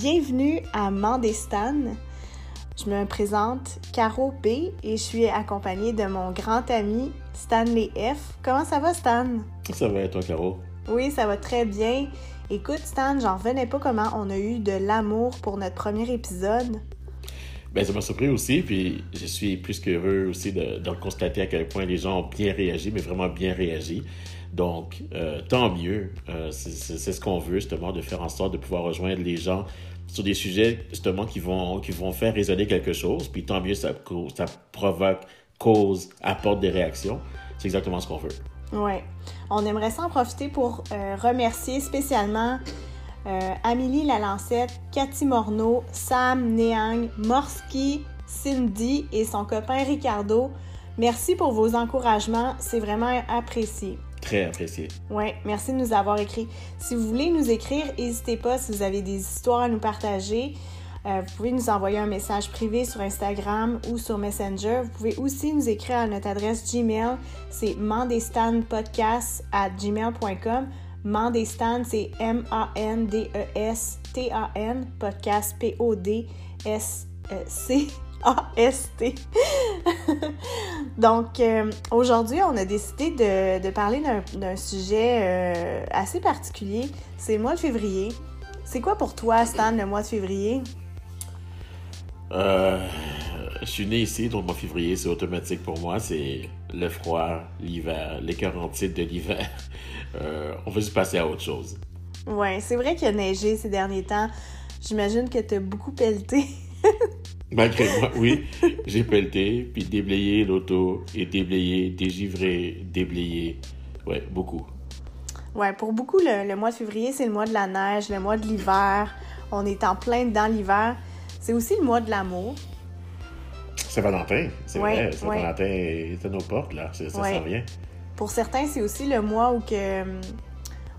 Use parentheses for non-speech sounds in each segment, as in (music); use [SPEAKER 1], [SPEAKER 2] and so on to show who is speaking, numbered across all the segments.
[SPEAKER 1] Bienvenue à Mandestan. Je me présente Caro B et je suis accompagnée de mon grand ami Stanley F. Comment ça va, Stan?
[SPEAKER 2] Ça va, toi, Caro?
[SPEAKER 1] Oui, ça va très bien. Écoute, Stan, j'en revenais pas comment on a eu de l'amour pour notre premier épisode.
[SPEAKER 2] Ben, ça m'a surpris aussi, puis je suis plus qu'heureux aussi de, de, constater à quel point les gens ont bien réagi, mais vraiment bien réagi. Donc, euh, tant mieux. Euh, c'est ce qu'on veut, justement, de faire en sorte de pouvoir rejoindre les gens sur des sujets, justement, qui vont, qui vont faire résonner quelque chose. Puis tant mieux, ça, ça provoque, cause, apporte des réactions. C'est exactement ce qu'on veut.
[SPEAKER 1] Oui. On aimerait s'en profiter pour euh, remercier spécialement euh, Amélie Lalancette, Cathy Morneau, Sam Neang, Morski, Cindy et son copain Ricardo. Merci pour vos encouragements, c'est vraiment apprécié.
[SPEAKER 2] Très apprécié.
[SPEAKER 1] Oui, merci de nous avoir écrit. Si vous voulez nous écrire, n'hésitez pas si vous avez des histoires à nous partager. Euh, vous pouvez nous envoyer un message privé sur Instagram ou sur Messenger. Vous pouvez aussi nous écrire à notre adresse Gmail. C'est mandestanpodcast à gmail.com. Mandestan, c'est M-A-N-D-E-S-T-A-N, podcast P-O-D-S-C. A-S-T. Donc, euh, aujourd'hui, on a décidé de, de parler d'un sujet euh, assez particulier. C'est le mois de février. C'est quoi pour toi, Stan, le mois de février?
[SPEAKER 2] Euh, je suis né ici, donc le mois de février, c'est automatique pour moi. C'est le froid, l'hiver, les titres de l'hiver. (laughs) on veut juste passer à autre chose.
[SPEAKER 1] Ouais, c'est vrai qu'il a neigé ces derniers temps. J'imagine que tu as beaucoup pelleté. (laughs)
[SPEAKER 2] Malgré moi, oui, j'ai pelleté, puis déblayé l'auto, et déblayé, dégivré, déblayé. Ouais, beaucoup.
[SPEAKER 1] Ouais, pour beaucoup, le, mois de février, c'est le mois de la neige, le mois de l'hiver. On est en plein dans l'hiver. C'est aussi le mois de l'amour.
[SPEAKER 2] C'est Valentin, c'est vrai. C'est Valentin est à nos portes, là. Ça s'en vient.
[SPEAKER 1] Pour certains, c'est aussi le mois où que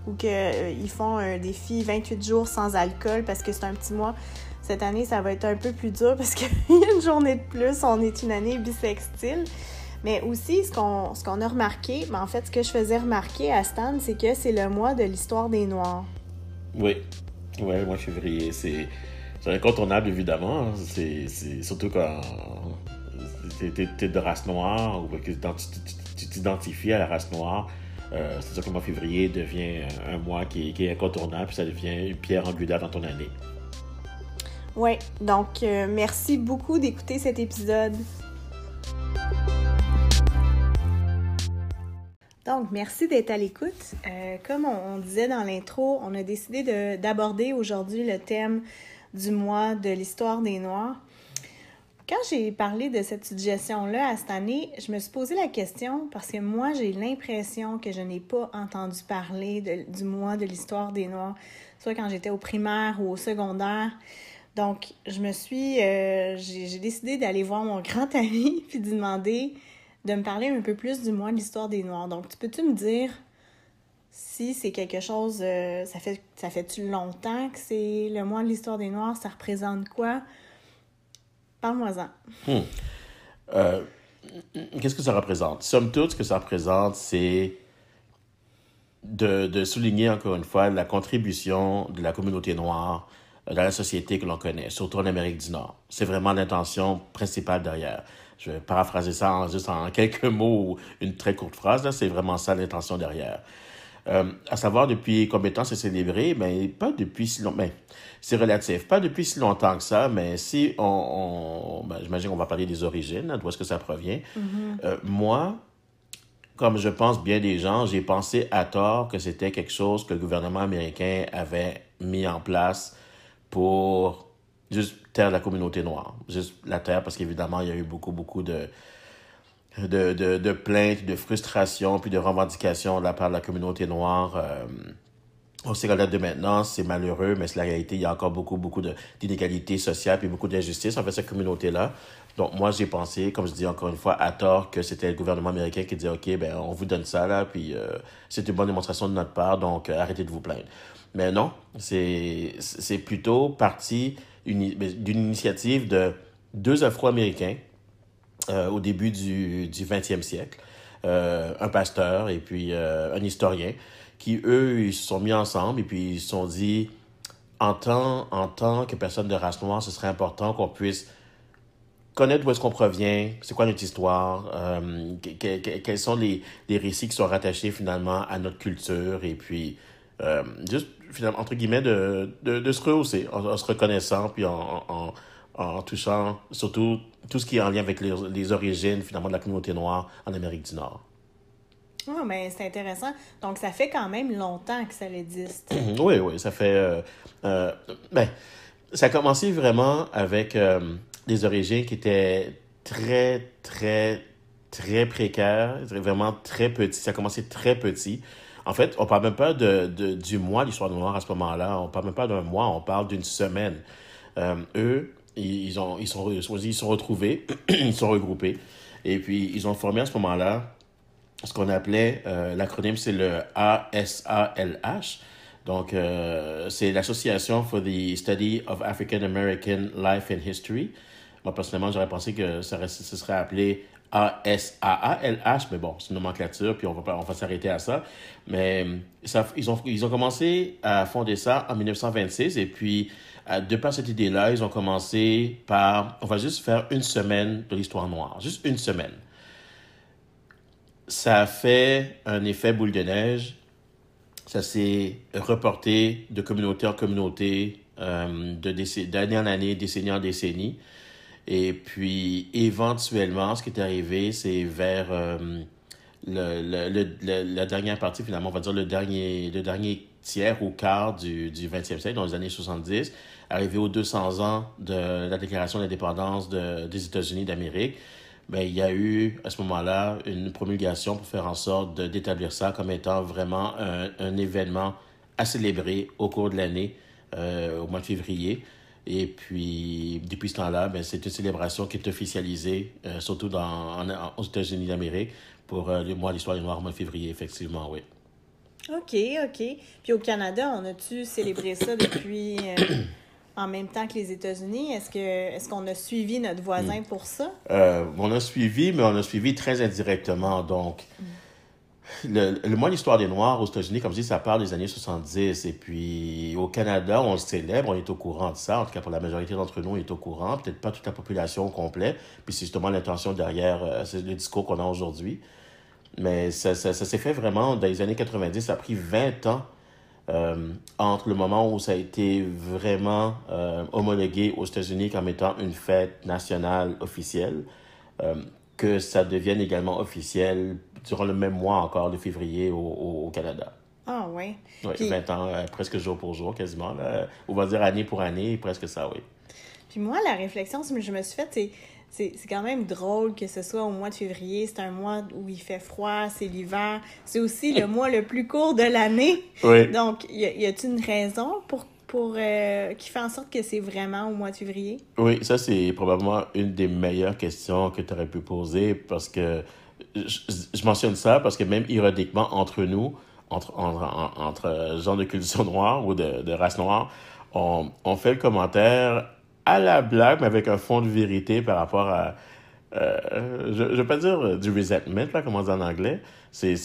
[SPEAKER 1] où que, euh, ils font un défi 28 jours sans alcool parce que c'est un petit mois. Cette année, ça va être un peu plus dur parce qu'il y a une journée de plus. On est une année bisextile. Mais aussi, ce qu'on, a remarqué, mais en fait, ce que je faisais remarquer à Stan, c'est que c'est le mois de l'histoire des Noirs.
[SPEAKER 2] Oui. Oui, le mois de février, c'est, incontournable, évidemment. C'est, surtout quand tu es, de race noire ou que tu t'identifies à la race noire. Euh, c'est sûr que le mois de février devient un mois qui, qui est incontournable, puis ça devient une pierre angulaire dans ton année.
[SPEAKER 1] Oui, donc euh, merci beaucoup d'écouter cet épisode. Donc, merci d'être à l'écoute. Euh, comme on, disait dans l'intro, on a décidé d'aborder aujourd'hui le thème du mois de l'histoire des Noirs. Quand j'ai parlé de cette suggestion-là à cette année, je me suis posé la question parce que moi, j'ai l'impression que je n'ai pas entendu parler du mois de l'histoire des Noirs, soit quand j'étais au primaire ou au secondaire. Donc, je me suis. Euh, j'ai décidé d'aller voir mon grand (laughs) ami puis de lui demander de me parler un peu plus du mois de l'histoire des Noirs. Donc, tu peux-tu me dire si c'est quelque chose. Euh, ça fait ça fait-tu longtemps que c'est le mois de l'histoire des Noirs? Ça représente quoi? Parle-moi-en.
[SPEAKER 2] Hmm. Euh, qu'est-ce que ça représente? Somme toute, ce que ça représente, c'est de souligner encore une fois la contribution de la communauté noire dans la société que l'on connaît, surtout en Amérique du Nord. C'est vraiment l'intention principale derrière. Je vais paraphraser ça en, juste en quelques mots ou une très courte phrase. C'est vraiment ça l'intention derrière. Euh, à savoir depuis combien de temps c'est célébré, mais pas depuis si longtemps. Mais c'est relatif, pas depuis si longtemps que ça. Mais si on, ben, j'imagine qu'on va parler des origines, d'où est-ce que ça provient.
[SPEAKER 1] Mm-hmm.
[SPEAKER 2] Euh, moi, comme je pense bien des gens, j'ai pensé à tort que c'était quelque chose que le gouvernement américain avait mis en place pour juste taire la communauté noire. Juste la terre, parce qu'évidemment, il y a eu beaucoup, beaucoup de, de, de, de, plaintes, de frustrations, puis de revendications de la part de la communauté noire. On sait qu'à de maintenant, c'est malheureux, mais c'est la réalité. Il y a encore beaucoup, beaucoup d'inégalités sociales puis beaucoup d'injustices envers cette communauté-là. Donc, moi, j'ai pensé, comme je dis encore une fois, à tort, que c'était le gouvernement américain qui disait, OK, ben, on vous donne ça, là, puis euh, c'est une bonne démonstration de notre part, donc euh, arrêtez de vous plaindre. Mais non, c'est plutôt parti d'une initiative de deux Afro-Américains euh, au début du, du 20e siècle, un pasteur et puis un historien, qui, eux, ils se sont mis ensemble et puis ils se sont dit, en tant, en tant que personne de race noire, ce serait important qu'on puisse connaître d'où est-ce qu'on provient, c'est quoi notre histoire, euh, quels sont les, les, récits qui sont rattachés finalement à notre culture, et puis euh, juste, finalement, entre guillemets, de, de, de se rehausser en, se reconnaissant, puis en, en, en, touchant surtout tout ce qui est en lien avec les, les, origines finalement de la communauté noire en Amérique du Nord.
[SPEAKER 1] Oh, mais c'est intéressant. Donc, ça fait quand même longtemps que ça existe. (clears throat)
[SPEAKER 2] oui, oui, ça fait... Euh, euh, ben, ça a commencé vraiment avec des origines qui étaient très, très, très précaires, vraiment très petits. Ça a commencé très petit. En fait, on parle même pas de, de du mois l'histoire noire à ce moment-là. On parle même pas d'un mois, on parle d'une semaine. Euh, eux, ils, ont, ils, sont, ils sont retrouvés, (clears throat) ils sont regroupés. Et puis, ils ont formé à ce moment-là ce qu'on appelait, euh, l'acronyme, c'est le ASALH. Donc, euh, c'est l'Association for the Study of African American Life and History. Moi, personnellement, j'aurais pensé que ça, ce serait appelé A-S-A-A-L-H, mais bon, c'est une nomenclature, puis on va, on va s'arrêter à ça. Mais ça, ils, ont, ils ont commencé à fonder ça en 1926, et puis, de par cette idée-là, ils ont commencé par, on va juste faire une semaine de l'histoire noire, juste une semaine. Ça a fait un effet boule de neige, ça s'est reporté de communauté en communauté, euh, d'année en année, décennie en décennie. Et puis, éventuellement, ce qui est arrivé, c'est vers euh, la dernière partie, finalement, on va dire le dernier, le dernier tiers ou quart du, du 20e siècle, dans les années 70, arrivé aux 200 ans de la déclaration d'indépendance de, des États-Unis d'Amérique, ben, il y a eu à ce moment-là une promulgation pour faire en sorte d'établir ça comme étant vraiment un, événement à célébrer au cours de l'année, euh, au mois de février. Et puis, depuis ce temps-là, ben, c'est une célébration qui est officialisée, euh, surtout dans, aux États-Unis d'Amérique, pour euh, le mois l'histoire des Noirs au mois de février, effectivement, oui.
[SPEAKER 1] OK, OK. Puis au Canada, on a-tu célébré ça depuis en même temps que les États-Unis? Est-ce que est-ce qu'on a suivi notre voisin hmm. pour ça?
[SPEAKER 2] on a suivi, mais on a suivi très indirectement. Donc, hmm le, le mois l'histoire des Noirs aux États-Unis, comme je dis, ça parle des années 70. Et puis au Canada, on le célèbre, on est au courant de ça. En tout cas, pour la majorité d'entre nous, on est au courant. Peut-être pas toute la population au complet. Puis c'est justement l'intention derrière euh, le discours qu'on a aujourd'hui. Mais ça, ça, ça s'est fait vraiment dans les années 90. Ça a pris 20 ans euh, entre le moment où ça a été vraiment euh, homologué aux États-Unis comme étant une fête nationale officielle, euh, que ça devienne également officiel durant le même mois encore de février au, au, Canada.
[SPEAKER 1] Ah oui.
[SPEAKER 2] Oui, 20 ans, presque jour pour jour, quasiment. On va dire année pour année, presque ça, oui.
[SPEAKER 1] Puis moi, la réflexion que je me suis faite, c'est c'est quand même drôle que ce soit au mois de février. C'est un mois où il fait froid, c'est l'hiver. C'est aussi le mois le plus court de l'année. (laughs)
[SPEAKER 2] Oui.
[SPEAKER 1] Donc, y a-t-il une raison pour pour euh, qui fait en sorte que c'est vraiment au mois de février?
[SPEAKER 2] Oui, ça c'est probablement une des meilleures questions que tu aurais pu poser parce que je, mentionne ça parce que même ironiquement, entre nous, entre, entre, entre gens de culture (laughs) noire ou de, de race noire, on, on, fait le commentaire à la blague, mais avec un fond de vérité par rapport à. Euh, je ne veux pas dire du resentment, là, comme on dit en anglais. C'est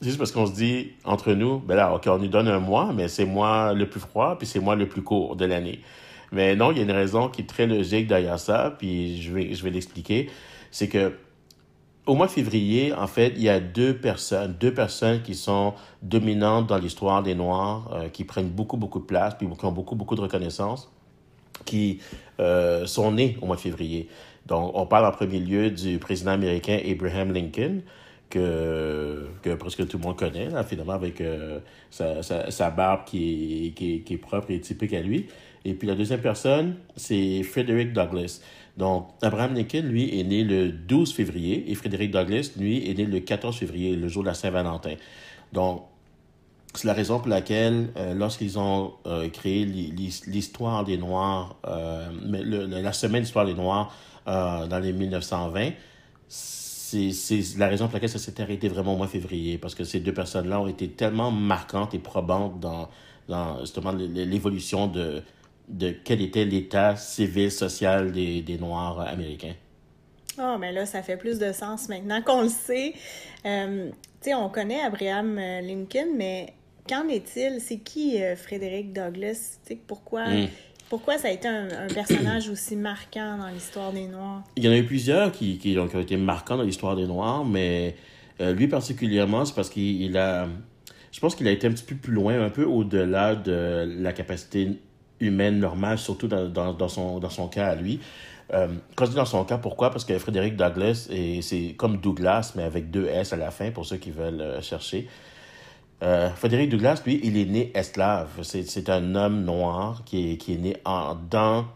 [SPEAKER 2] juste parce qu'on se dit entre nous, ben là, OK, on nous donne un mois, mais c'est moi le plus froid, puis c'est moi le plus court de l'année. Mais non, il y a une raison qui est très logique derrière ça, puis je vais, je vais l'expliquer. C'est que au mois de février, en fait, il y a deux personnes, deux personnes qui sont dominantes dans l'histoire des Noirs, euh, qui prennent beaucoup, beaucoup de place, puis qui ont beaucoup, beaucoup de reconnaissance, qui euh, sont nées au mois de février. Donc, on parle en premier lieu du président américain Abraham Lincoln, que, que presque tout le monde connaît, finalement, avec euh, sa, barbe qui est, propre et typique à lui. Et puis la deuxième personne, c'est Frederick Douglass. Donc, Abraham Lincoln, lui, est né le 12 février et Frédéric Douglass, lui, est né le 14 février, le jour de la Saint-Valentin. Donc, c'est la raison pour laquelle, euh, lorsqu'ils ont euh, créé l'histoire des Noirs, euh, la semaine d'histoire des Noirs dans les 1920, c'est la raison pour laquelle ça s'est arrêté vraiment au mois février, parce que ces deux personnes-là ont été tellement marquantes et probantes dans, justement l'évolution de, de quel était l'état civil, social des, des Noirs américains.
[SPEAKER 1] Oh, mais là, ça fait plus de sens maintenant qu'on le sait. Euh, tu sais, on connaît Abraham euh, Lincoln, mais qu'en est-il? C'est qui euh, Frédéric Douglass? pourquoi, hmm. pourquoi ça a été un, personnage (clears throat) aussi marquant dans l'histoire des Noirs?
[SPEAKER 2] Il y en a eu plusieurs qui, qui, ont, été marquants dans l'histoire des Noirs, mais euh, lui particulièrement, c'est parce qu'il a... Je pense qu'il a été un petit peu plus loin, un peu au-delà de la capacité humaine normale, surtout dans, dans, dans, son, dans son cas à lui. Euh, quand je dis dans son cas, pourquoi? Parce que Frédéric Douglas, c'est comme Douglas, mais avec deux S à la fin, pour ceux qui veulent euh, chercher. Euh, Frédéric Douglas, lui, il est né esclave. C'est un homme noir qui est, né dans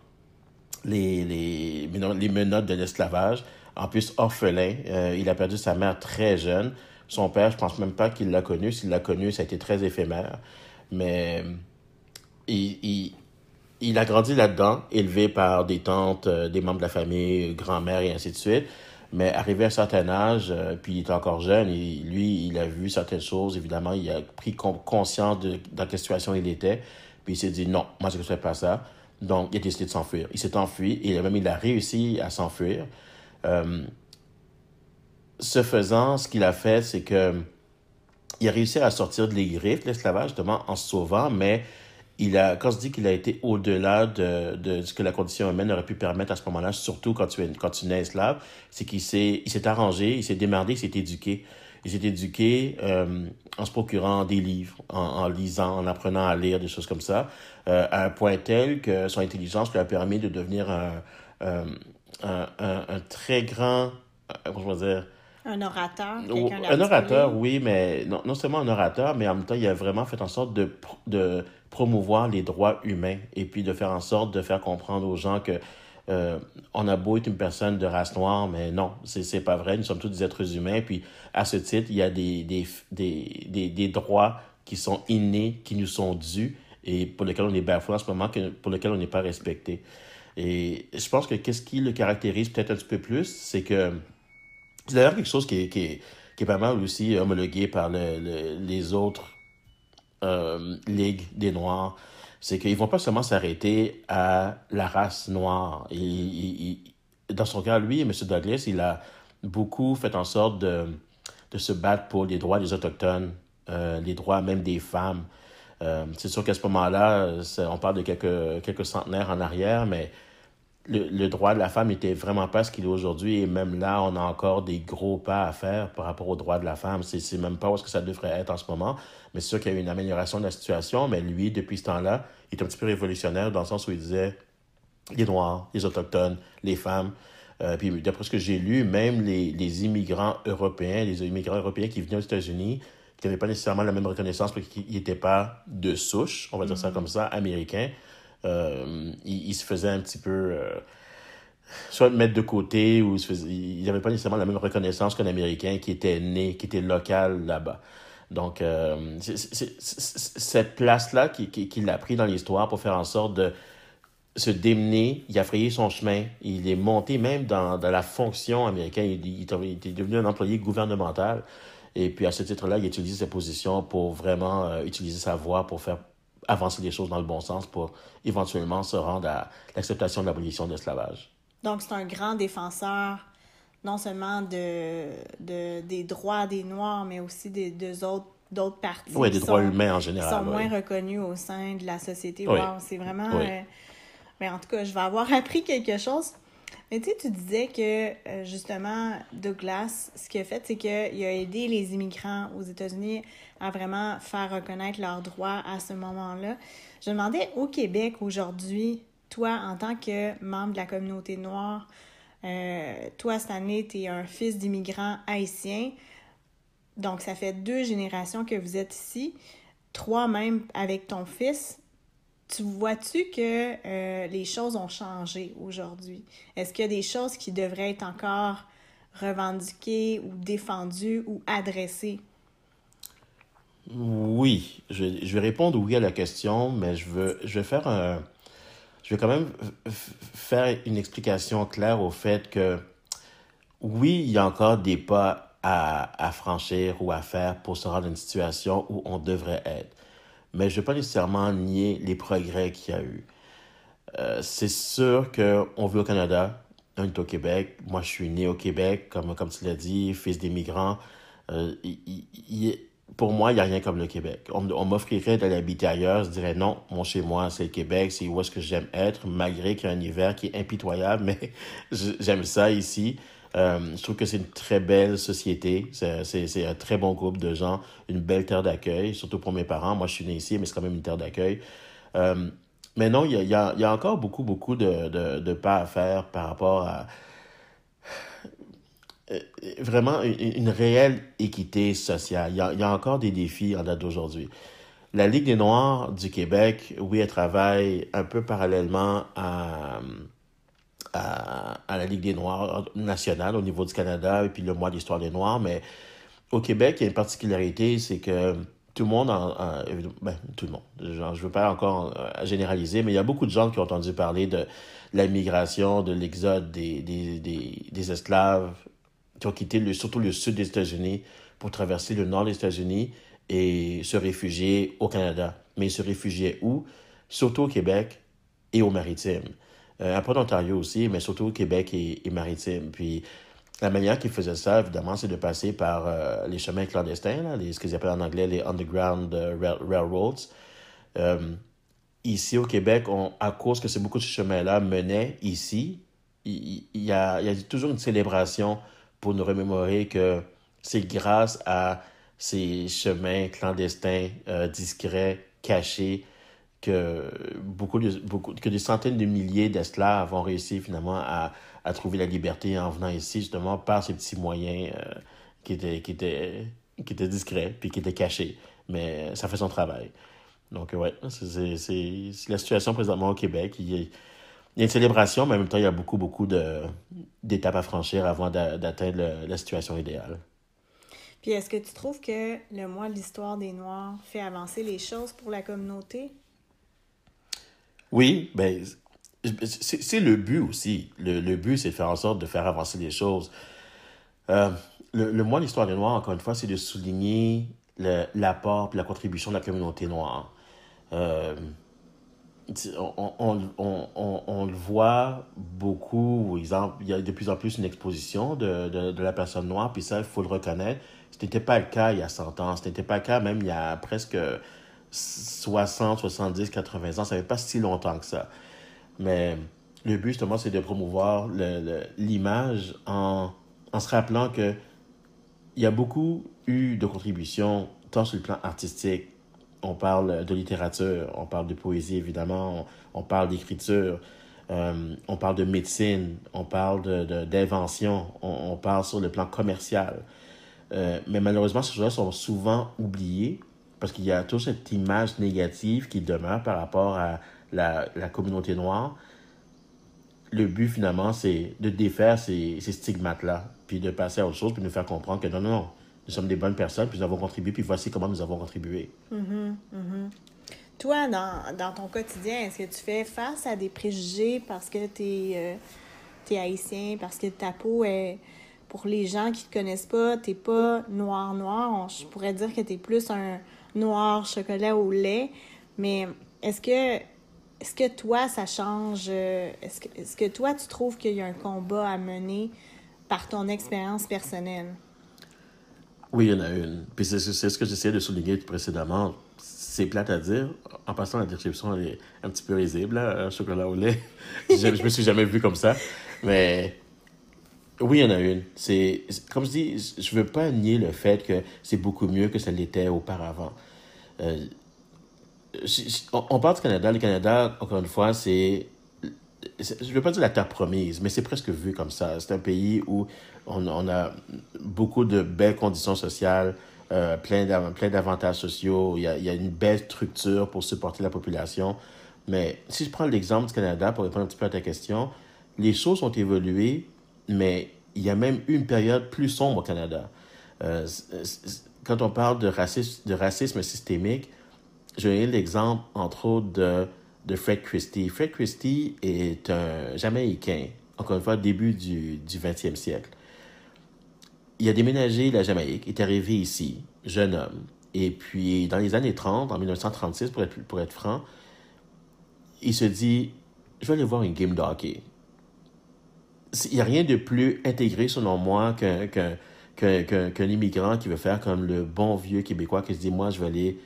[SPEAKER 2] les, menottes de l'esclavage. En plus, orphelin. il a perdu sa mère très jeune. Son père, je pense même pas qu'il l'a connu. S'il l'a connu, ça a été très éphémère. Mais il, il, il a grandi là-dedans, élevé par des tantes, euh, des membres de la famille, grand-mère et ainsi de suite. Mais arrivé à un certain âge, euh, puis il est encore jeune, lui, il a vu certaines choses, évidemment, il a pris conscience de dans quelle situation il était, puis il s'est dit non, moi je ne fais pas ça. Donc il a décidé de s'enfuir. Il s'est enfui et même il a réussi à s'enfuir. Euh, ce faisant, ce qu'il a fait, c'est que il a réussi à sortir de les griffes, l'esclavage, justement, en se sauvant, mais il a, quand je dis qu'il a été au-delà de, de, ce que la condition humaine aurait pu permettre à ce moment-là, surtout quand tu es, quand tu nais esclave, c'est qu'il s'est, arrangé, il s'est démerdé, il s'est éduqué. Il s'est éduqué euh, en se procurant des livres, en, lisant, en apprenant à lire, des choses comme ça, euh, à un point tel que son intelligence lui a permis de devenir un, un, un, un très grand, euh, comment je vais dire,
[SPEAKER 1] un orateur.
[SPEAKER 2] Un orateur, oui, mais non, non seulement un orateur, mais en même temps, il a vraiment fait en sorte de, de promouvoir les droits humains et puis de faire en sorte de faire comprendre aux gens que euh, on a beau être une personne de race noire, mais non, c'est pas vrai. Nous sommes tous des êtres humains. Puis, à ce titre, il y a des, des, des, des, des droits qui sont innés, qui nous sont dus et pour lesquels on est bafoué en ce moment, que, pour lesquels on n'est pas respecté. Et je pense que qu'est-ce qui le caractérise peut-être un petit peu plus, c'est que c'est d'ailleurs quelque chose qui est, pas mal aussi homologué par le, les autres euh, ligues des Noirs. C'est qu'ils vont pas seulement s'arrêter à la race noire. Dans son cas, lui, M. Douglas, il a beaucoup fait en sorte de, de se battre pour les droits des Autochtones, euh, les droits même des femmes. Euh, c'est sûr qu'à ce moment-là, on parle de quelques, quelques centenaires en arrière, mais le, droit de la femme n'était vraiment pas ce qu'il est aujourd'hui. Et même là, on a encore des gros pas à faire par rapport au droit de la femme. C'est même pas où ce que ça devrait être en ce moment. Mais c'est sûr qu'il y a eu une amélioration de la situation. Mais lui, depuis ce temps-là, il est un petit peu révolutionnaire dans le sens où il disait les Noirs, les Autochtones, les femmes. Euh, puis d'après ce que j'ai lu, même les, les, immigrants européens, les immigrants européens qui venaient aux États-Unis, qui n'avaient pas nécessairement la même reconnaissance parce qu'ils n'étaient pas de souche, on va dire ça mm-hmm. comme ça, américains, euh, il, se faisait un petit peu euh, soit mettre de côté ou il n'avait pas nécessairement la même reconnaissance qu'un Américain qui était né, qui était local là-bas. Donc, euh, c'est cette place-là qu'il qui, a pris dans l'histoire pour faire en sorte de se démener, il a frayé son chemin, il est monté même dans, dans la fonction américaine, il, est devenu un employé gouvernemental. Et puis à ce titre-là, il utilise sa position pour vraiment utiliser sa voix pour faire avancer les choses dans le bon sens pour éventuellement se rendre à l'acceptation de l'abolition de l'esclavage.
[SPEAKER 1] Donc, c'est un grand défenseur non seulement de, de, des droits des Noirs, mais aussi des deux autres d'autres parties.
[SPEAKER 2] Oui, des droits humains en général.
[SPEAKER 1] Qui sont moins reconnus au sein de la société. c'est vraiment... Euh, mais en tout cas, je vais avoir (laughs) appris quelque chose. Mais tu sais, tu disais que, euh, justement, Douglas, ce qu'il a fait, c'est qu'il a aidé les immigrants aux États-Unis à vraiment faire reconnaître leurs droits à ce moment-là. Je demandais, au Québec, aujourd'hui, toi, en tant que membre de la communauté noire, euh, toi, cette année, tu es un fils d'immigrants haïtiens. Donc, ça fait deux générations que vous êtes ici, trois même avec ton fils tu vois-tu que euh, les choses ont changé aujourd'hui? Est-ce qu'il y a des choses qui devraient être encore revendiquées ou défendues ou adressées?
[SPEAKER 2] Oui, je, vais répondre oui à la question, mais je veux, je vais faire un, je vais quand même faire une explication claire au fait que oui, il y a encore des pas à, à franchir ou à faire pour se rendre à une situation où on devrait être mais je ne vais pas nécessairement nier les progrès qu'il y a eu. Euh, c'est sûr qu'on vit au Canada, on est au Québec. Moi, je suis né au Québec, comme, comme tu l'as dit, fils d'immigrants. Euh, pour moi, il n'y a rien comme le Québec. On, on m'offrirait d'aller habiter ailleurs, je dirais non, mon chez moi, c'est le Québec, c'est où est-ce que j'aime être, malgré qu'il y a un hiver qui est impitoyable, (laughs) mais j'aime ça ici. Euh, je trouve que c'est une très belle société. C'est un très bon groupe de gens, une belle terre d'accueil, surtout pour mes parents. Moi, je suis né ici, mais c'est quand même une terre d'accueil. Euh, mais non, il y a, encore beaucoup, beaucoup de, pas à faire par rapport à euh, vraiment une, réelle équité sociale. Il y, a, encore des défis en date d'aujourd'hui. La Ligue des Noirs du Québec, oui, elle travaille un peu parallèlement à à, la Ligue des Noirs nationale au niveau du Canada et puis le mois d'histoire des Noirs. Mais au Québec, il y a une particularité, c'est que tout le monde, en, en, ben, tout le monde, je ne veux pas encore euh, généraliser, mais il y a beaucoup de gens qui ont entendu parler de la migration, de l'exode des, esclaves qui ont quitté surtout le sud des États-Unis pour traverser le nord des États-Unis et se réfugier au Canada. Mais ils se réfugiaient où? Surtout au Québec et aux Maritimes. Euh, un peu d'Ontario aussi, mais surtout au Québec et, maritime. Puis la manière qu'ils faisaient ça, évidemment, c'est de passer par euh, les chemins clandestins, là, les, ce qu'ils appellent en anglais les Underground euh, Railroads. Euh, ici au Québec, on, à cause que c'est beaucoup de chemins-là menaient ici, il, y a, y a toujours une célébration pour nous remémorer que c'est grâce à ces chemins clandestins, discrets, cachés, que beaucoup de, beaucoup, que des centaines de milliers d'esclaves ont réussi finalement à, à trouver la liberté en venant ici, justement, par ces petits moyens euh, qui, étaient, qui, étaient, qui étaient discrets puis qui étaient cachés. Mais ça fait son travail. Donc, ouais, c'est la situation présentement au Québec. Il y, a, il y, a, une célébration, mais en même temps, il y a beaucoup, beaucoup d'étapes à franchir avant d'atteindre la situation idéale.
[SPEAKER 1] Puis, est-ce que tu trouves que le mois de l'histoire des Noirs fait avancer les choses pour la communauté?
[SPEAKER 2] Oui, ben, c'est le but aussi. Le, le but, c'est de faire en sorte de faire avancer les choses. Euh, le, le mois l'histoire des Noirs, encore une fois, c'est de souligner l'apport et la contribution de la communauté noire. Euh, on, on, on, on, le voit beaucoup, il y a de plus en plus une exposition de, de, de la personne noire, puis ça, il faut le reconnaître. Ce n'était pas le cas il y a 100 ans, ce n'était pas le cas même il y a presque 60, 70, 80 ans, ça fait pas si longtemps que ça. Mais le but, justement, c'est de promouvoir l'image en, en se rappelant que il y a beaucoup eu de contributions, tant sur le plan artistique, on parle de littérature, on parle de poésie, évidemment, on, parle d'écriture, euh, on parle de médecine, on parle d'invention, de, on, parle sur le plan commercial. Euh, mais malheureusement, ces choses-là sont souvent oubliées parce qu'il y a toute cette image négative qui demeure par rapport à la, communauté noire. Le but, finalement, c'est de défaire ces, stigmates-là, puis de passer à autre chose, puis nous faire comprendre que non, non, non, nous sommes des bonnes personnes, puis nous avons contribué, puis voici comment nous avons contribué.
[SPEAKER 1] Mm -hmm, mm -hmm. Toi, dans, ton quotidien, est-ce que tu fais face à des préjugés parce que tu es, euh, es, haïtien, parce que ta peau est... Pour les gens qui ne te connaissent pas, tu n'es pas noir-noir. Je pourrais dire que tu es plus un noir chocolat au lait. Mais est-ce que, est-ce que toi, ça change? Est-ce que, est que toi, tu trouves qu'il y a un combat à mener par ton expérience personnelle?
[SPEAKER 2] Oui, il y en a une. Puis c'est ce que j'essayais de souligner précédemment. C'est plate à dire. En passant, la description est un petit peu risible, là, chocolat au lait. (laughs) je, je me suis jamais vu comme ça. Mais oui, il y en a une. C'est comme je dis, je veux pas nier le fait que c'est beaucoup mieux que ça l'était auparavant. Euh, on parle du Canada. Le Canada, encore une fois, c'est je ne veux pas dire la terre promise, mais c'est presque vu comme ça. C'est un pays où on, a beaucoup de belles conditions sociales, euh, plein d'avantages sociaux. Il y a une belle structure pour supporter la population. Mais si je prends l'exemple du Canada, pour répondre un petit peu à ta question, les choses ont évolué mais il y a même une période plus sombre au Canada. Euh, quand on parle de racisme, de racisme systémique, je l'exemple, entre autres, de, Fred Christie. Fred Christie est un Jamaïcain, encore une fois, début du, du 20e siècle. Il a déménagé la Jamaïque, est arrivé ici, jeune homme. Et puis, dans les années 30, en 1936, pour être, pour être franc, il se dit, je vais aller voir une game de il n'y a rien de plus intégré, selon moi, qu'un qu qu'un immigrant qui veut faire comme le bon vieux Québécois qui se dit, moi, je vais aller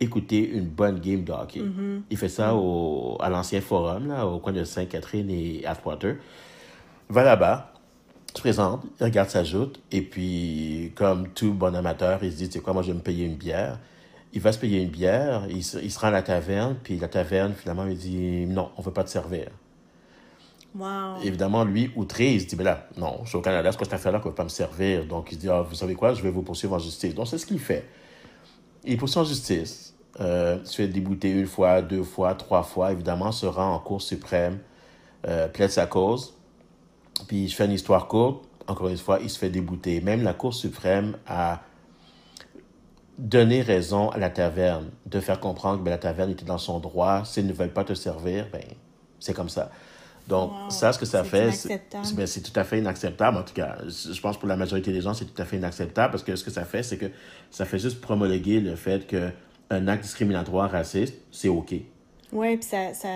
[SPEAKER 2] écouter une bonne game de hockey.
[SPEAKER 1] Mm-hmm.
[SPEAKER 2] Il fait ça au, à l'ancien forum, là, au coin de Sainte-Catherine et Atwater. Il va là-bas, se présente, il regarde sa joute, et puis, comme tout bon amateur, il se dit, tu sais quoi, moi, je vais me payer une bière. Il va se payer une bière, il se, il se rend à la taverne, puis la taverne, finalement, il dit, non, on ne veut pas te servir. Évidemment, lui, outré, il se dit, ben là, non, je suis au Canada, c'est quoi cette affaire-là ne veut pas me servir? Donc, il dit, ah, vous savez quoi, je vais vous poursuivre en justice. Donc, c'est ce qu'il fait. Il poursuit en justice, euh, se fait débouter une fois, deux fois, trois fois, évidemment, se rend en Cour suprême, euh, plaide sa cause. Puis, je fais une histoire courte, encore une fois, il se fait débouter. Même la Cour suprême a donné raison à la taverne, de faire comprendre que ben, la taverne était dans son droit. S'ils ne veulent pas te servir, ben, c'est comme ça. Donc,
[SPEAKER 1] Wow.
[SPEAKER 2] ça, ce que ça fait, c'est ben, c'est tout à fait inacceptable. En tout cas, je pense pour la majorité des gens, c'est tout à fait inacceptable parce que ce que ça fait, c'est que ça fait juste promulguer le fait qu'un acte discriminatoire raciste, c'est OK.
[SPEAKER 1] Oui, puis ça, ça,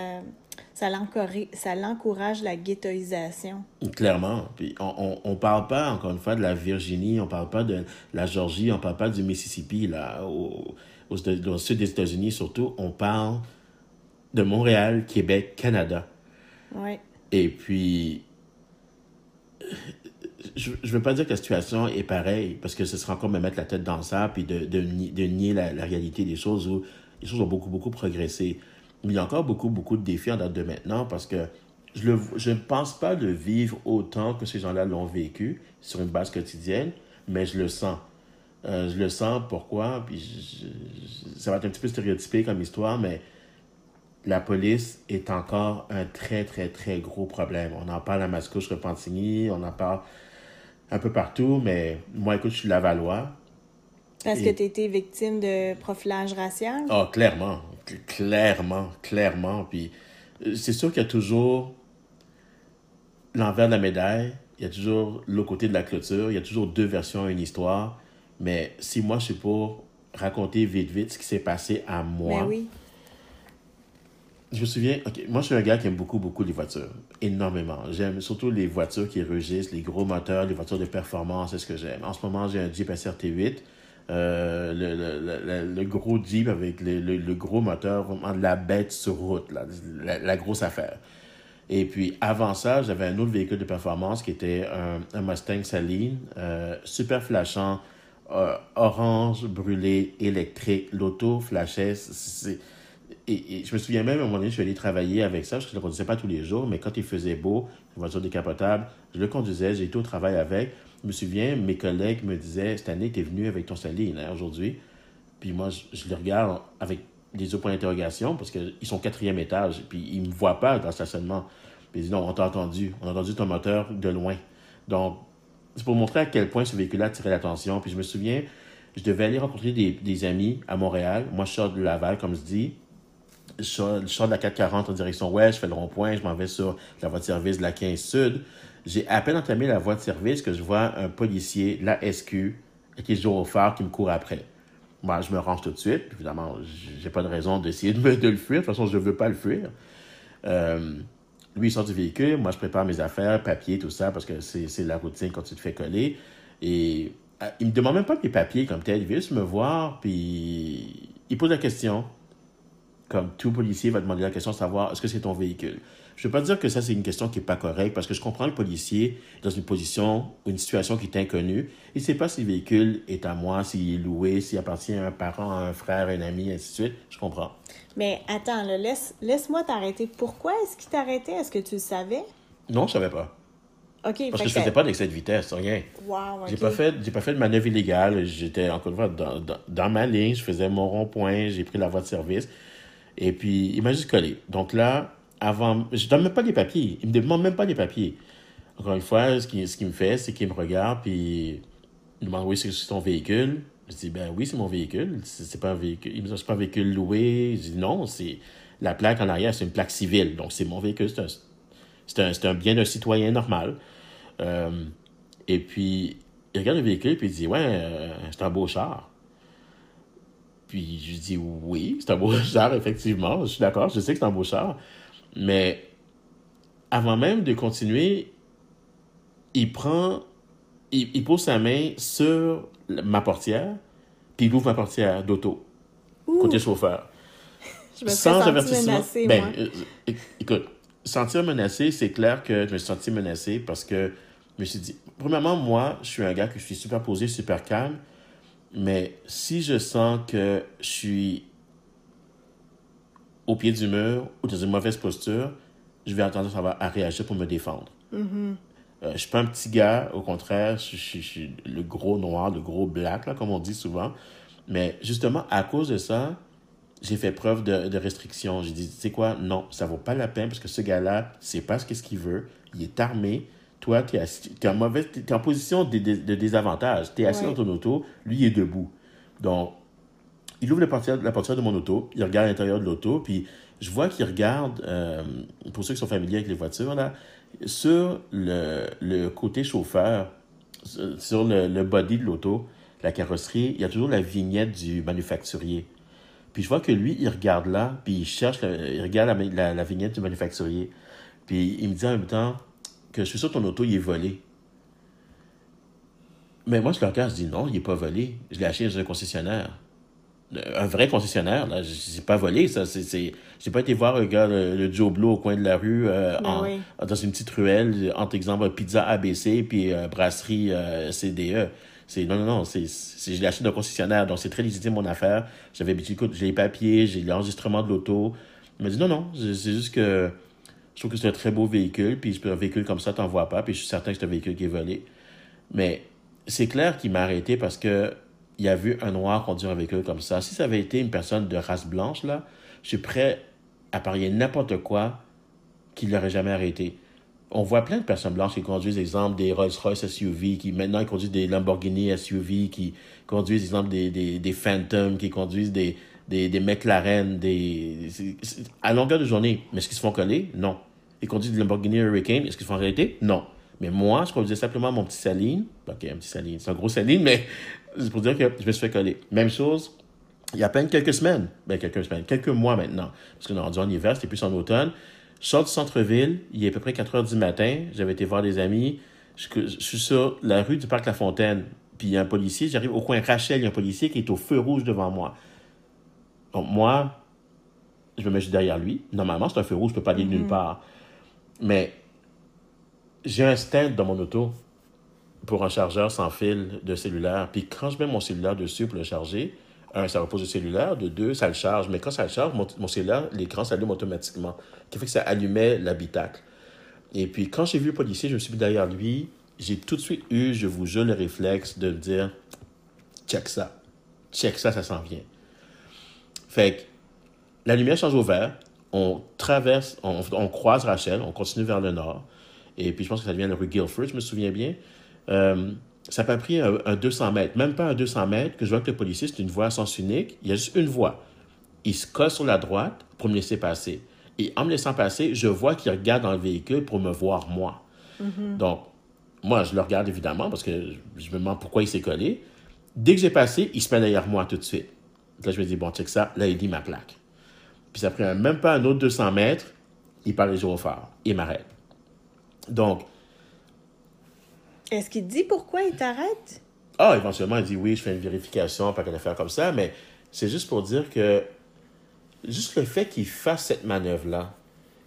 [SPEAKER 1] ça l'encourage, ça l'encourage la ghettoisation.
[SPEAKER 2] Clairement. Puis on, on, on parle pas, encore une fois, de la Virginie, on parle pas de la Georgie, on parle pas du Mississippi, là, au, au, au sud des États-Unis surtout. On parle de Montréal, Québec, Canada. Et puis, je ne veux pas dire que la situation est pareille, parce que ce serait encore me mettre la tête dans sable puis de, de, de nier la, réalité des choses où les choses ont beaucoup, beaucoup progressé. Mais il y a encore beaucoup, beaucoup de défis en date de maintenant, parce que je ne pense pas le vivre autant que ces gens-là l'ont vécu sur une base quotidienne, mais je le sens. Euh, je le sens, pourquoi? Puis ça va être un petit peu stéréotypé comme histoire, mais la police est encore un très, très, très gros problème. On en parle à Mascouche, Repentigny, on en parle un peu partout, mais moi, écoute, je suis Lavallois.
[SPEAKER 1] Parce
[SPEAKER 2] Et-
[SPEAKER 1] que tu été victime de profilage racial?
[SPEAKER 2] Ah, clairement, cl- clairement, clairement. Puis euh, c'est sûr qu'il y a toujours l'envers de la médaille, il y a toujours l'autre côté de la clôture, il y a toujours deux versions à une histoire. Mais si moi, je suis pour raconter vite, vite ce qui s'est passé à moi,
[SPEAKER 1] Ben oui.
[SPEAKER 2] Je me souviens, moi je suis un gars qui aime beaucoup, beaucoup les voitures. Énormément. J'aime surtout les voitures qui rugissent, les gros moteurs, les voitures de performance, c'est ce que j'aime. En ce moment, j'ai un Jeep SRT8, euh, le, le, le, gros Jeep avec le, gros moteur, vraiment de la bête sur route, la, la grosse affaire. Et puis avant ça, j'avais un autre véhicule de performance qui était un, Mustang Saline, euh, super flashant, euh, orange, brûlé, électrique. L'auto flashait. Et, je me souviens même, à un moment donné, je suis allé travailler avec ça, parce que je ne le conduisais pas tous les jours, mais quand il faisait beau, une voiture décapotable, je le conduisais, été au travail avec. Je me souviens, mes collègues me disaient, cette année, tu es venu avec ton Saline hein, aujourd'hui. Puis moi, je, je les regarde avec des autres points d'interrogation, parce qu'ils sont au quatrième étage, puis ils ne me voient pas dans le stationnement. Puis ils disent, non, on t'a entendu, on a entendu ton moteur de loin. Donc, c'est pour montrer à quel point ce véhicule-là attirait l'attention. Puis je me souviens, je devais aller rencontrer des, des amis à Montréal. Moi, je sors de Laval, comme je dis. Je sors, de la 440 en direction ouest, je fais le rond-point, je m'en vais sur la voie de service de la 15 Sud. J'ai à peine entamé la voie de service que je vois un policier, la SQ, qui est au phare, qui me court après. Moi, je me range tout de suite. Évidemment, j'ai pas de raison d'essayer de, de le fuir. De toute façon, je veux pas le fuir. Euh, lui, il sort du véhicule. Moi, je prépare mes affaires, papiers, tout ça, parce que c'est la routine quand tu te fais coller. Et euh, il me demande même pas mes papiers comme tel. Il vient juste me voir, puis il pose la question. Comme tout policier va demander la question, savoir est-ce que c'est ton véhicule? Je ne veux pas dire que ça, c'est une question qui n'est pas correcte, parce que je comprends le policier dans une position ou une situation qui est inconnue. Il ne sait pas si le véhicule est à moi, s'il est loué, s'il appartient à un parent, à un frère, à un ami, ainsi de suite. Je comprends.
[SPEAKER 1] Mais attends, là, laisse, laisse-moi t'arrêter. Pourquoi est-ce qu'il t'arrêtait? Est-ce que tu le savais?
[SPEAKER 2] Non, je ne savais pas.
[SPEAKER 1] OK.
[SPEAKER 2] Parce que je
[SPEAKER 1] ça-
[SPEAKER 2] faisais pas d'excès de vitesse, rien.
[SPEAKER 1] Wow,
[SPEAKER 2] J'ai
[SPEAKER 1] OK.
[SPEAKER 2] pas fait, j'ai pas fait de manœuvre illégale. J'étais encore une fois dans, dans, dans ma ligne, je faisais mon rond-point, j'ai pris la voie de service. Et puis, il m'a juste collé. Donc là, avant, je donne même pas les papiers. Il me demande même pas les papiers. Encore une fois, ce qu'il ce me fait, c'est qu'il me regarde, puis il me demande oui, c'est ton véhicule? Je dis ben oui, c'est mon véhicule. C'est pas. Il me dit c'est pas un véhicule loué. Je dis non, c'est la plaque en arrière, c'est une plaque civile. Donc c'est mon véhicule. C'est un, un, un bien d'un citoyen normal. Euh, et puis, il regarde le véhicule, puis il dit Ouais, euh, c'est un beau char. Puis je dis Oui, c'est un beau (laughs) char, effectivement. Je suis d'accord, je sais que c'est un beau char. Mais avant même de continuer, il prend il, pose sa main sur ma portière, puis il ouvre ma portière d'auto, côté chauffeur. (laughs)
[SPEAKER 1] Je me Sans avertissement. Menacé, ben, moi.
[SPEAKER 2] Euh, écoute, sentir menacé, c'est clair que je me suis senti menacé parce que je me suis dit, premièrement, moi, je suis un gars que je suis super posé, super calme, mais si je sens que je suis au pied du mur ou dans une mauvaise posture, je vais attendre à réagir pour me défendre. Mm-hmm. Euh, je suis pas un petit gars, au contraire, je, suis le gros noir, le gros black, là, comme on dit souvent. Mais justement, à cause de ça, j'ai fait preuve de, de restriction. J'ai dit, tu sais quoi, non, ça vaut pas la peine parce que ce gars-là, c'est pas ce qu'il veut. Il est armé. Toi, tu es, es, en mauvaise, es en position de, de, désavantage. Tu es assis dans ton auto, lui, il est debout. Donc, il ouvre la portière, la portière de mon auto, il regarde l'intérieur de l'auto, puis je vois qu'il regarde, euh, pour ceux qui sont familiers avec les voitures, là, sur le, le côté chauffeur, sur le, le body de l'auto, la carrosserie, il y a toujours la vignette du manufacturier. Puis je vois que lui, il regarde là, puis il cherche, il regarde la, la, vignette du manufacturier. Puis il me dit en même temps que je suis sûr que ton auto, il est volé. Mais moi, je le regarde, je dis non, il n'est pas volé. Je l'ai acheté dans un concessionnaire un vrai concessionnaire, là. Je pas volé, ça. C'est, j'ai pas été voir un gars, le, Joe Blow au coin de la rue, euh, ben dans une petite ruelle, entre exemple pizza ABC puis euh, brasserie euh, CDE. C'est, non, non, non, c'est, c'est, je l'ai acheté d'un concessionnaire, donc c'est très légitime mon affaire. J'avais, écoute, j'ai les papiers, j'ai l'enregistrement de l'auto. Il m'a dit non, non, c'est juste que je trouve que c'est un très beau véhicule, puis un véhicule comme ça, t'en vois pas, puis je suis certain que c'est un véhicule qui est volé. Mais c'est clair qu'il m'a arrêté parce que il a vu un noir conduire un véhicule comme ça. Si ça avait été une personne de race blanche, là, je suis prêt à parier n'importe quoi qu'il l'aurait jamais arrêté. On voit plein de personnes blanches qui conduisent, exemple, des Rolls-Royce SUV, qui maintenant conduisent des Lamborghini SUV, qui conduisent, exemple, des, des, des Phantom, qui conduisent des, des, des McLaren, des... à longueur de journée. Mais est-ce qu'ils se font coller? Non. Ils conduisent des Lamborghini Hurricane, est-ce qu'ils se font arrêter? Non. Mais moi, je conduisais simplement mon petit Saline. OK, un petit Saline. C'est un gros Saline, mais (laughs) c'est pour dire que je me suis fait coller. Même chose, il y a à peine quelques semaines, ben quelques semaines, quelques mois maintenant, parce qu'on est rendu en hiver, c'était plus en automne. Je sors du centre-ville, il est à peu près 4 heures du matin, j'avais été voir des amis, je, suis sur la rue du Parc La Fontaine, puis il y a un policier, j'arrive au coin Rachel, il y a un policier qui est au feu rouge devant moi. Donc moi, je me mets juste derrière lui. Normalement, c'est un feu rouge, je peux pas aller nulle mm-hmm. part. Mais j'ai un stand dans mon auto pour un chargeur sans fil de cellulaire. Puis quand je mets mon cellulaire dessus pour le charger, un, ça repose le cellulaire. De deux, ça le charge. Mais quand ça le charge, mon, cellulaire, l'écran s'allume automatiquement. Ce qui fait que ça allumait l'habitacle. Et puis quand j'ai vu le policier, je me suis mis derrière lui. J'ai tout de suite eu, je vous jure, le réflexe de me dire check ça. Check ça, ça s'en vient. Fait que la lumière change au vert. On traverse, on, on croise Rachel, on continue vers le nord. Et puis je pense que ça devient le rue Guilford, je me souviens bien. Euh, ça m'a pris un, 200 mètres, même pas un 200 mètres, que je vois que le policier, c'est une voie à sens unique. Il y a juste une voie. Il se colle sur la droite pour me laisser passer. Et en me laissant passer, je vois qu'il regarde dans le véhicule pour me voir moi. Mm-hmm. Donc, moi, je le regarde évidemment parce que je me demande pourquoi il s'est collé. Dès que j'ai passé, il se met derrière moi tout de suite. Là, je me dis, bon, check ça. Là, il dit ma plaque. Puis ça prend même pas un autre 200 mètres. Il parle les gyrophares. Il m'arrête. Donc,
[SPEAKER 1] est-ce qu'il dit pourquoi il t'arrête?
[SPEAKER 2] Ah, éventuellement, il dit oui, je fais une vérification, pas qu'elle affaire comme ça, mais c'est juste pour dire que juste le fait qu'il fasse cette manœuvre-là,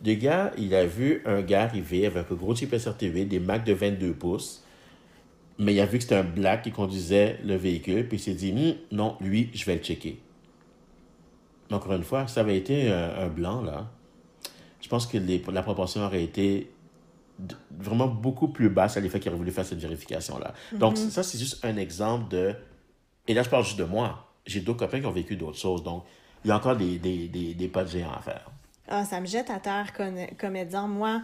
[SPEAKER 2] le gars, il a vu un gars arriver avec un gros type SRTV, des Mac de 22 pouces, mais il a vu que c'était un black qui conduisait le véhicule, puis il s'est dit, hum, non, lui, je vais le checker. Encore une fois, ça avait été un, blanc, là. Je pense que la proportion aurait été vraiment beaucoup plus basse à l'effet qu'il aurait voulu faire cette vérification-là. Donc, mhm. ça, c'est juste un exemple de... Et là, je parle juste de moi. J'ai d'autres copains qui ont vécu d'autres choses. Donc, il y a encore des, des, des, des pas de géants à faire.
[SPEAKER 1] Ah, ça me jette à terre comme, comme disant, moi,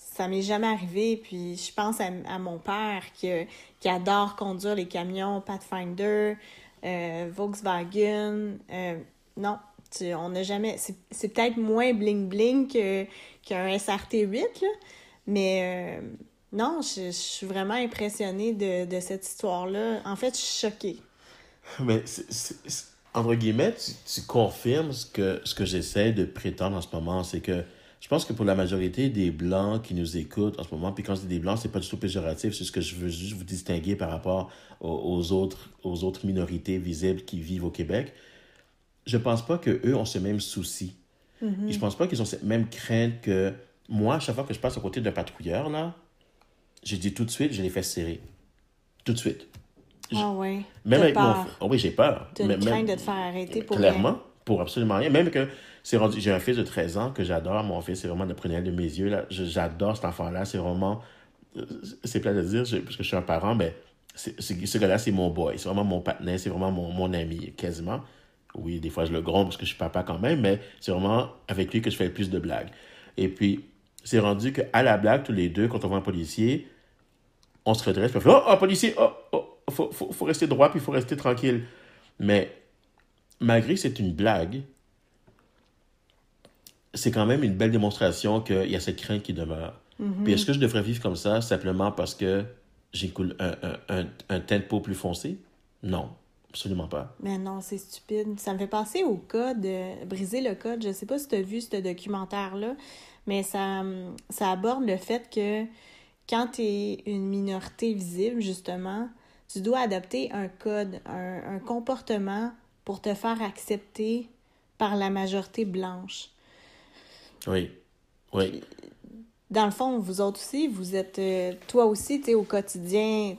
[SPEAKER 1] ça m'est jamais arrivé. Puis, je pense à, mon père qui, qui adore conduire les camions Pathfinder, euh, Volkswagen. Euh, non, on n'a jamais... C'est peut-être moins bling-bling qu'un SRT-8, là. Mais euh, non, je, suis vraiment impressionnée de, cette histoire-là. En fait, je suis choquée. (laughs)
[SPEAKER 2] Mais, entre guillemets, tu, confirmes ce que, ce que j'essaie de prétendre en ce moment, c'est que pense que pour la majorité des Blancs qui nous écoutent en ce moment, puis quand je dis des Blancs, c'est pas du tout péjoratif, c'est ce que je veux juste vous distinguer par rapport aux, autres, aux autres minorités visibles qui vivent au Québec. Je pense pas qu'eux ont ce même souci. Mm-hmm. Et je pense pas qu'ils ont cette même crainte que moi, chaque fois que je passe à côté d'un patrouilleur, là, je dis tout de suite, je les fais serrer. Tout de suite.
[SPEAKER 1] Ah ouais.
[SPEAKER 2] Même avec peur. mon... oui, j'ai peur.
[SPEAKER 1] Une crainte de te faire arrêter pour
[SPEAKER 2] Clairement, pour absolument rien. Même que. J'ai un fils de 13 ans que j'adore. Mon fils, c'est vraiment le prunelle de mes yeux. J'adore cet enfant-là. C'est vraiment... Euh, c'est plat de dire, parce que je suis un parent, mais ce gars-là, c'est mon boy. C'est vraiment mon partenaire. C'est vraiment mon, mon ami, quasiment. Oui, des fois, je le gronde parce que je suis papa quand même, mais c'est vraiment avec lui que je fais le plus de blagues. Et puis, c'est rendu qu'à la blague, tous les deux, quand on voit un policier, on se redresse, on fait Oh, oh policier, oh, oh, faut, faut, faut rester droit, puis il faut rester tranquille. Mais malgré que c'est une blague, c'est quand même une belle démonstration qu'il y a cette crainte qui demeure. Mm-hmm. Puis est-ce que je devrais vivre comme ça simplement parce que un, un, un, un teint de peau plus foncé? Non, absolument pas.
[SPEAKER 1] Mais non, c'est stupide. Ça me fait penser au code, briser le code. Je sais pas si tu as vu ce documentaire-là, mais ça, ça aborde le fait que quand tu es une minorité visible, justement, tu dois adopter un code, un, comportement pour te faire accepter par la majorité blanche.
[SPEAKER 2] Oui. Oui.
[SPEAKER 1] Dans le fond, vous autres aussi, vous êtes. Euh, toi aussi, tu au quotidien,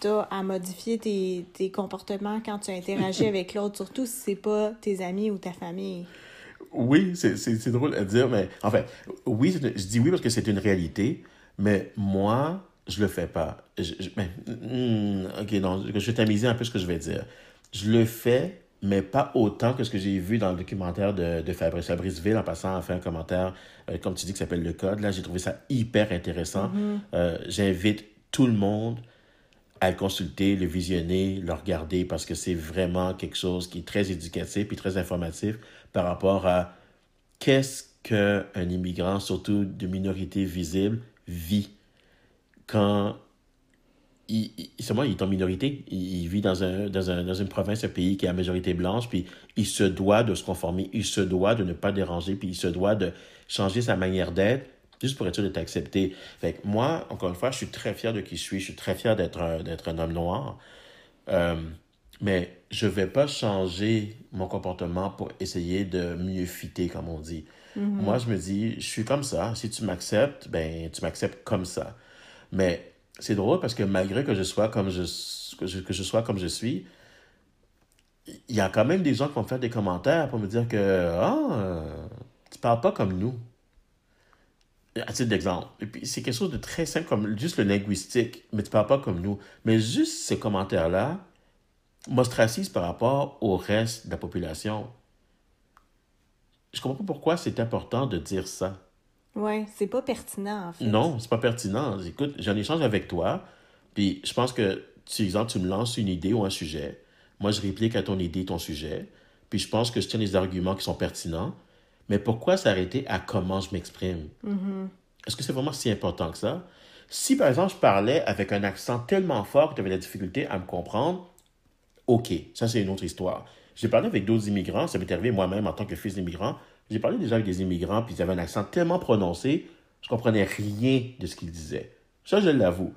[SPEAKER 1] tu as à modifier tes, tes, comportements quand tu interagis (laughs) avec l'autre, surtout si c'est pas tes amis ou ta famille.
[SPEAKER 2] Oui, c'est drôle à dire, mais en fait, oui, je dis oui parce que c'est une réalité, mais moi, je le fais pas. Je, hmm, ok, non, je vais t'amuser un peu ce que je vais dire. Je le fais, mais pas autant que ce que j'ai vu dans le documentaire de, de Fabrice. Fabrice Ville, en passant, a fait un commentaire, euh, comme tu dis, qui s'appelle Le Code. Là, j'ai trouvé ça hyper intéressant. Mm-hmm. Euh, j'invite tout le monde à le consulter, le visionner, le regarder, parce que c'est vraiment quelque chose qui est très éducatif et très informatif par rapport à qu'est-ce qu'un immigrant, surtout de minorité visible, vit quand il, il, il est en minorité. Il, vit dans, un, dans, un, dans une province, un pays qui a majorité blanche, puis il se doit de se conformer, il se doit de ne pas déranger, puis il se doit de changer sa manière d'être juste pour être sûr d'être accepté. Fait moi, encore une fois, je suis très fier de qui je suis, je suis très fier d'être un, d'être un homme noir. Euh, mais je ne vais pas changer mon comportement pour essayer de mieux fitter, comme on dit. Mm-hmm. Moi, je me dis, je suis comme ça. Si tu m'acceptes, ben, tu m'acceptes comme ça. Mais c'est drôle parce que malgré que je sois comme je, que je, que je sois comme je suis, il y a quand même des gens qui vont faire des commentaires pour me dire que ah, tu parles pas comme nous. À titre d'exemple. Et puis, c'est quelque chose de très simple, comme juste le linguistique, mais tu parles pas comme nous. Mais juste ces commentaires-là m'ostracisent par rapport au reste de la population. Je comprends pas pourquoi c'est important de dire ça.
[SPEAKER 1] Oui, c'est pas pertinent, en fait.
[SPEAKER 2] Non, c'est pas pertinent. Écoute, j'en échange avec toi, puis je pense que, tu, exemple, tu me lances une idée ou un sujet, moi, je réplique à ton idée, ton sujet, puis je pense que je tiens des arguments qui sont pertinents, mais pourquoi s'arrêter à comment je m'exprime? Mm-hmm. Est-ce que c'est vraiment si important que ça? Si, par exemple, je parlais avec un accent tellement fort que tu avais la difficulté à me comprendre, OK, ça, c'est une autre histoire. J'ai parlé avec d'autres immigrants, ça m'est arrivé moi-même en tant que fils d'immigrant, j'ai parlé déjà avec des immigrants, puis ils avaient un accent tellement prononcé, je comprenais rien de ce qu'ils disaient. Ça, je l'avoue.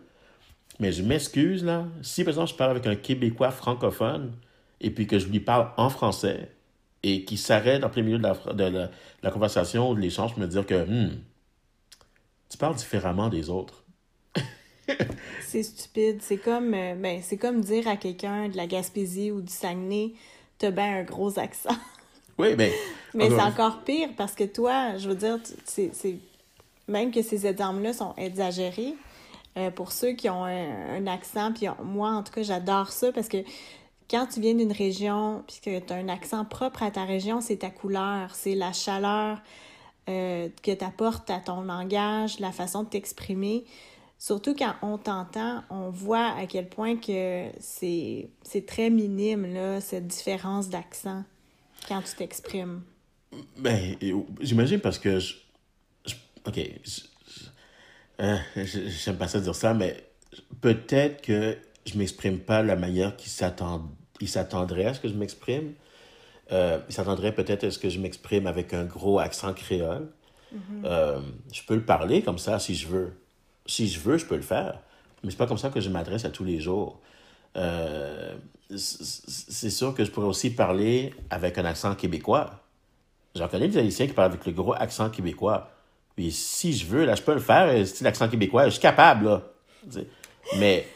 [SPEAKER 2] Mais je m'excuse, là. Si, par exemple, je parle avec un Québécois francophone, et puis que je lui parle en français, et qu'il s'arrête en plein milieu de la, de conversation ou de l'échange pour me dire que hmm, tu parles différemment des autres. (laughs)
[SPEAKER 1] c'est stupide. C'est comme, euh, ben, c'est comme dire à quelqu'un de la Gaspésie ou du Saguenay, t'as bien un gros accent.
[SPEAKER 2] Oui, ben,
[SPEAKER 1] mais. Mais c'est encore pire parce que toi, je veux dire, c'est, même que ces exemples-là sont exagérés. Euh, pour ceux qui ont un, accent, puis moi, en tout cas, j'adore ça parce que quand tu viens d'une région, puis que tu as un accent propre à ta région, c'est ta couleur, c'est la chaleur euh, que tu apportes à ton langage, la façon de t'exprimer. Surtout quand on t'entend, on voit à quel point que c'est très minime, là, cette différence d'accent quand tu t'exprimes?
[SPEAKER 2] Ben, j'imagine parce que je. ok. Hein, j'aime pas ça dire ça, mais peut-être que je m'exprime pas de la manière qu'il s'attendrait à ce que je m'exprime. Euh, il s'attendrait peut-être à ce que je m'exprime avec un gros accent créole. Euh, je peux le parler comme ça si je veux. Si je veux, je peux le faire. Mais c'est pas comme ça que je m'adresse à tous les jours. Euh, c'est sûr que je pourrais aussi parler avec un accent québécois. J'en connais des Haïtiens qui parlent avec le gros accent québécois. Puis si je veux, là, je peux le faire, style accent québécois, je suis capable, là. Mais,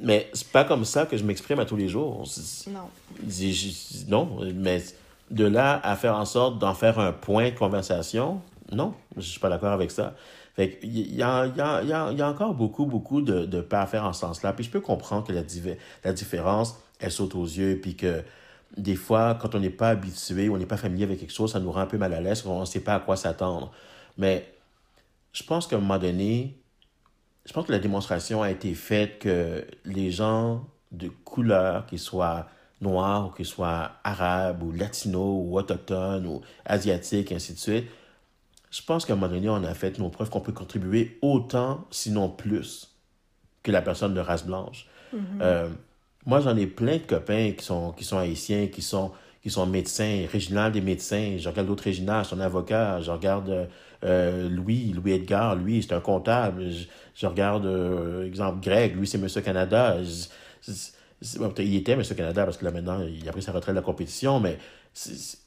[SPEAKER 2] mais c'est pas comme ça que je m'exprime à tous les jours.
[SPEAKER 1] Non.
[SPEAKER 2] Non, mais de là à faire en sorte d'en faire un point de conversation, non, je suis pas d'accord avec ça. Fait il y a, y, a, y, y a, encore beaucoup, beaucoup de, de pas à faire en ce sens-là. Puis je peux comprendre que la, la différence, elle saute aux yeux, puis que des fois, quand on n'est pas habitué, on n'est pas familier avec quelque chose, ça nous rend un peu mal à l'aise, on ne sait pas à quoi s'attendre. Mais je pense qu'à un moment donné, je pense que la démonstration a été faite que les gens de couleur, qu'ils soient noirs ou qu'ils soient arabes ou latinos ou autochtones ou asiatiques, et ainsi de suite, je pense qu'à un moment donné, on a fait nos preuves qu'on peut contribuer autant, sinon plus, que la personne de race blanche. Mm-hmm. euh, moi, j'en ai plein de copains qui sont, qui sont haïtiens, qui sont, qui sont médecins, Réginald des médecins. Je regarde l'autre Réginald, c'est un avocat. Je regarde euh, Louis, Louis Edgar, lui, c'est un comptable. Je, regarde, euh, exemple, Greg, lui, c'est Monsieur Canada. il était Monsieur Canada parce que là, maintenant, il a pris sa retraite de la compétition, mais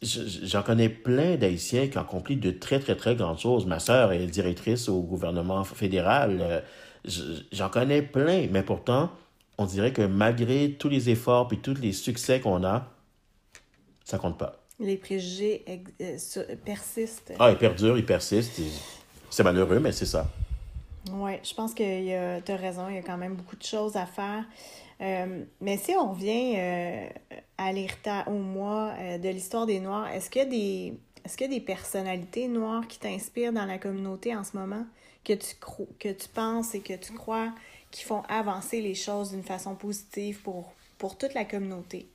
[SPEAKER 2] j'en connais plein d'Haïtiens qui ont accompli de très, très, très grandes choses. Ma sœur est directrice au gouvernement fédéral. Euh, j'en connais plein, mais pourtant, on dirait que malgré tous les efforts et tous les succès qu'on a, ça compte pas.
[SPEAKER 1] Les préjugés euh, persistent.
[SPEAKER 2] Ah, ils perdurent, ils persistent. C'est malheureux, mais c'est ça.
[SPEAKER 1] Oui, je pense que tu as raison, il y a quand même beaucoup de choses à faire. Euh, mais si on revient euh, à l'héritage au mois de l'histoire des Noirs, est-ce qu'il y a des est-ce qu'il des personnalités noires qui t'inspirent dans la communauté en ce moment, que tu, que tu penses et que tu crois qui font avancer les choses d'une façon positive pour, pour toute la communauté?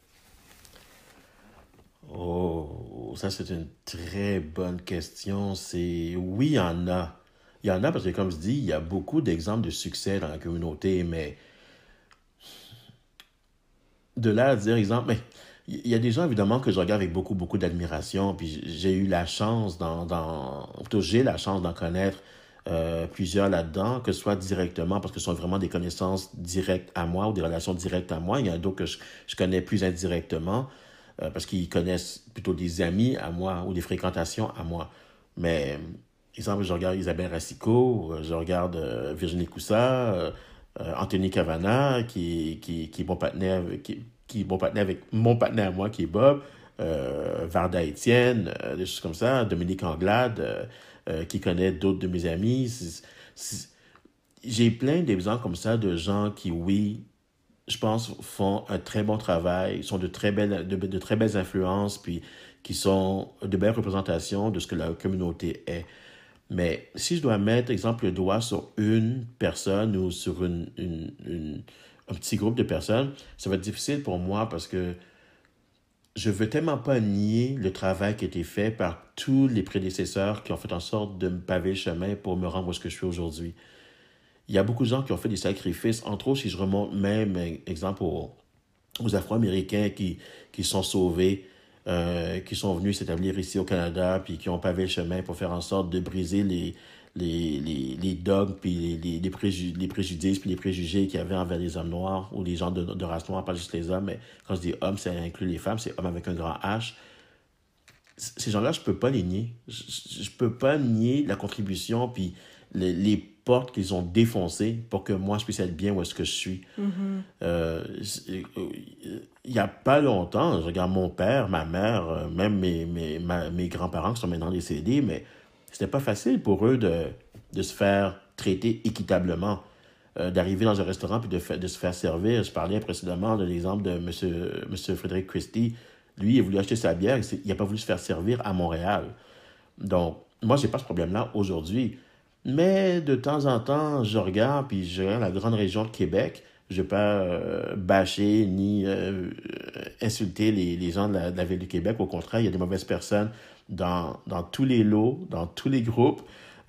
[SPEAKER 2] Oh, ça c'est une très bonne question. C'est oui, il y en a. Il y en a parce que comme je dis, il y a beaucoup d'exemples de succès dans la communauté, mais de là à dire exemple, mais il y a des gens évidemment que je regarde avec beaucoup beaucoup d'admiration, puis j'ai eu la chance dans, dans j'ai la chance d'en connaître euh, plusieurs là-dedans, que ce soit directement, parce que ce sont vraiment des connaissances directes à moi ou des relations directes à moi. Il y en a d'autres que je, je, connais plus indirectement, euh, parce qu'ils connaissent plutôt des amis à moi ou des fréquentations à moi. Mais, exemple, je regarde Isabelle Racicot, je regarde euh, Virginie Coussa, Anthony Cavana, qui, qui, qui est mon partenaire, qui, qui partenaire avec mon partenaire à moi, qui est Bob, Varda Étienne, des choses comme ça, Dominique Anglade, euh, qui connaît d'autres de mes amis. J'ai plein d'exemples comme ça de gens qui, oui, je pense, font un très bon travail, sont de très belles, de, de très belles influences, puis qui sont de belles représentations de ce que la communauté est. Mais si je dois mettre, exemple, le doigt sur une personne ou sur une, un petit groupe de personnes, ça va être difficile pour moi parce que je veux tellement pas nier le travail qui a été fait par tous les prédécesseurs qui ont fait en sorte de me paver le chemin pour me rendre où ce que je suis aujourd'hui. Il y a beaucoup de gens qui ont fait des sacrifices, entre autres, si je remonte même, exemple, aux, Afro-Américains qui, qui sont sauvés, euh, qui sont venus s'établir ici au Canada, puis qui ont pavé le chemin pour faire en sorte de briser les, les, les, les dogmes, puis les, les, préjudices, puis les préjugés qu'il y avait envers les hommes noirs ou les gens de, race noire, pas juste les hommes, mais quand je dis hommes, ça inclut les femmes, c'est hommes avec un grand H. Ces gens-là, je peux pas les nier. Je, je peux pas nier la contribution, puis les qu'ils ont défoncées pour que moi, je puisse être bien où est-ce que je suis. Mm-hmm. Euh, il y a pas longtemps, je regarde mon père, ma mère, euh, même mes, mes, mes grands-parents qui sont maintenant décédés, mais c'était pas facile pour eux de, de se faire traiter équitablement. Euh, d'arriver dans un restaurant puis de, de se faire servir. Je parlais précédemment de l'exemple de M. Monsieur, monsieur Frédéric Christie. Lui, il a voulu acheter sa bière, il n'a pas voulu se faire servir à Montréal. Donc, moi, j'ai pas ce problème-là aujourd'hui. Mais de temps en temps, je regarde, puis je regarde la grande région de Québec. Je ne vais pas bâcher ni euh, insulter les, gens de la, ville de Québec. Au contraire, il y a des mauvaises personnes dans, dans tous les lots, dans tous les groupes.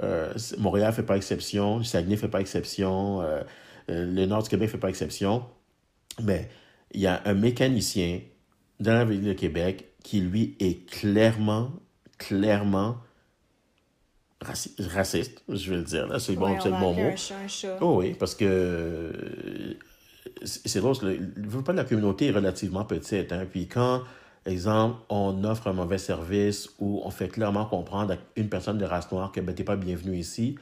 [SPEAKER 2] Euh, Montréal ne fait pas exception, Saguenay ne fait pas exception, euh, le nord du Québec ne fait pas exception. Mais il y a un mécanicien dans la ville de Québec qui, lui, est clairement, clairement raciste, je vais le dire. C'est bon, c'est le bon mot. Oh oui, parce que c'est drôle, le pas de la communauté est relativement petite. Hein, puis quand, exemple, on offre un mauvais service ou on fait clairement comprendre à une personne de race noire que ben, tu n'es pas bienvenu ici,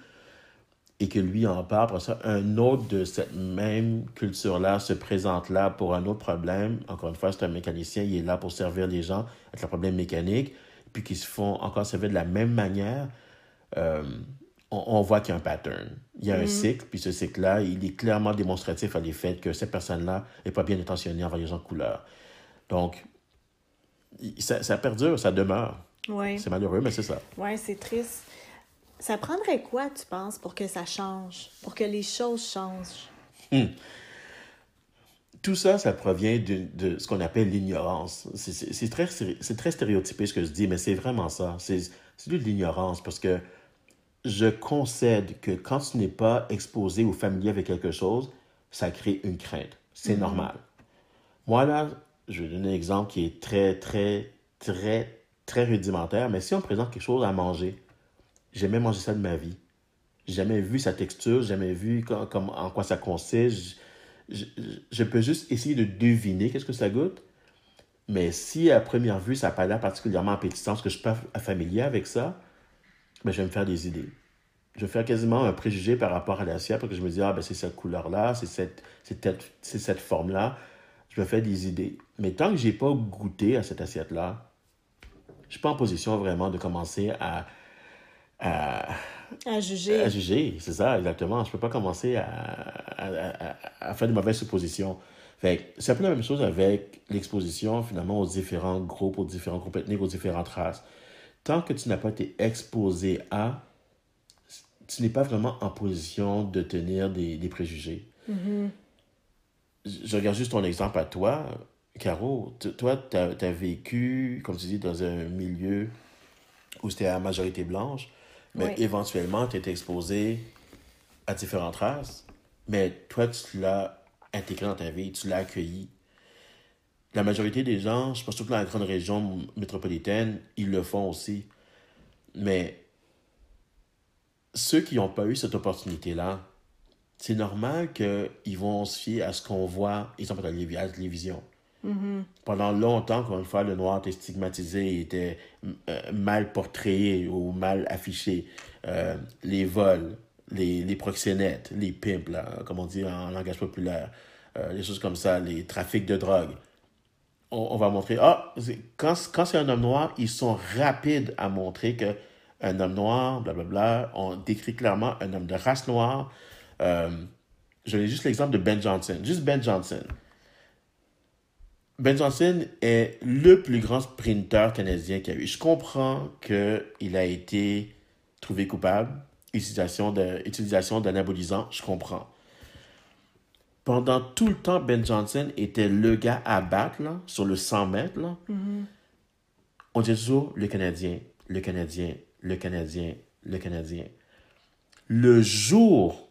[SPEAKER 2] et que lui en parle, après ça, un autre de cette même culture-là se présente là pour un autre problème. Encore une fois, c'est un mécanicien, il est là pour servir les gens avec le problème mécanique, puis qu'ils se font encore servir de la même manière. Euh, on, voit qu'il y a un pattern. Il y a un mm. cycle, puis ce cycle-là, il est clairement démonstratif à l'effet que cette personne-là n'est pas bien intentionnée envers les gens de couleur. Donc, ça, ça perdure, ça demeure.
[SPEAKER 1] Ouais.
[SPEAKER 2] C'est malheureux, mais c'est ça.
[SPEAKER 1] Oui, c'est triste. Ça prendrait quoi, tu penses, pour que ça change, pour que les choses changent?
[SPEAKER 2] Hmm. Tout ça, ça provient de, de ce qu'on appelle l'ignorance. C'est très, très stéréotypé ce que je dis, mais c'est vraiment ça. C'est de l'ignorance parce que je concède que quand tu n'es pas exposé ou familier avec quelque chose, ça crée une crainte. C'est hmm. normal. Moi, là, je vais donner un exemple qui est très, très, très, très rudimentaire, mais si on présente quelque chose à manger, j'ai jamais mangé ça de ma vie. J'ai jamais vu sa texture, j'ai jamais vu comme, en quoi ça consiste. Je, peux juste essayer de deviner qu'est-ce que ça goûte. Mais si à première vue, ça n'a pas l'air particulièrement appétissant, parce que je ne suis pas familier avec ça, ben, je vais me faire des idées. Je vais faire quasiment un préjugé par rapport à l'assiette, parce que je me dis, ah, ben, c'est cette couleur-là, c'est cette, cette, cette forme-là. Je me fais des idées. Mais tant que je n'ai pas goûté à cette assiette-là, je ne suis pas en position vraiment de commencer à,
[SPEAKER 1] à, juger.
[SPEAKER 2] À juger, c'est ça, exactement. Je ne peux pas commencer à, à, faire de mauvaises suppositions. Fait c'est un peu la même chose avec l'exposition, finalement, aux différents groupes, aux différents groupes ethniques, aux différentes races. Tant que tu n'as pas été exposé à, tu n'es pas vraiment en position de tenir des, des préjugés.
[SPEAKER 1] Mm-hmm.
[SPEAKER 2] Je regarde juste ton exemple à toi. Caro, toi, tu as, as, vécu, comme tu dis, dans un milieu où c'était à majorité blanche. Mais éventuellement, tu es exposé à différentes races. Mais toi, tu l'as intégré dans ta vie, tu l'as accueilli. La majorité des gens, je pense surtout dans la grande région métropolitaine, ils le font aussi. Mais ceux qui n'ont pas eu cette opportunité-là, c'est normal qu'ils vont se fier à ce qu'on voit, ils sont à la télévision.
[SPEAKER 1] Mm-hmm.
[SPEAKER 2] Pendant longtemps, encore une fois, le noir était stigmatisé, était euh, mal portrayé ou mal affiché. Euh, les vols, les, les proxénètes, les pimps, là, comme on dit en langage populaire, euh, les choses comme ça, les trafics de drogue. On, va montrer, ah, quand, quand c'est un homme noir, ils sont rapides à montrer que un homme noir, blablabla, on décrit clairement un homme de race noire. je vais juste l'exemple de Ben Johnson, juste Ben Johnson. Ben Johnson est le plus grand sprinter canadien qu'il y a eu. Je comprends qu'il a été trouvé coupable, utilisation d'anabolisants, je comprends. Pendant tout le temps, Ben Johnson était le gars à battre sur le 100 mètres. Là.
[SPEAKER 1] Mm-hmm.
[SPEAKER 2] On dit toujours le Canadien, le Canadien, le Canadien, le Canadien. Le jour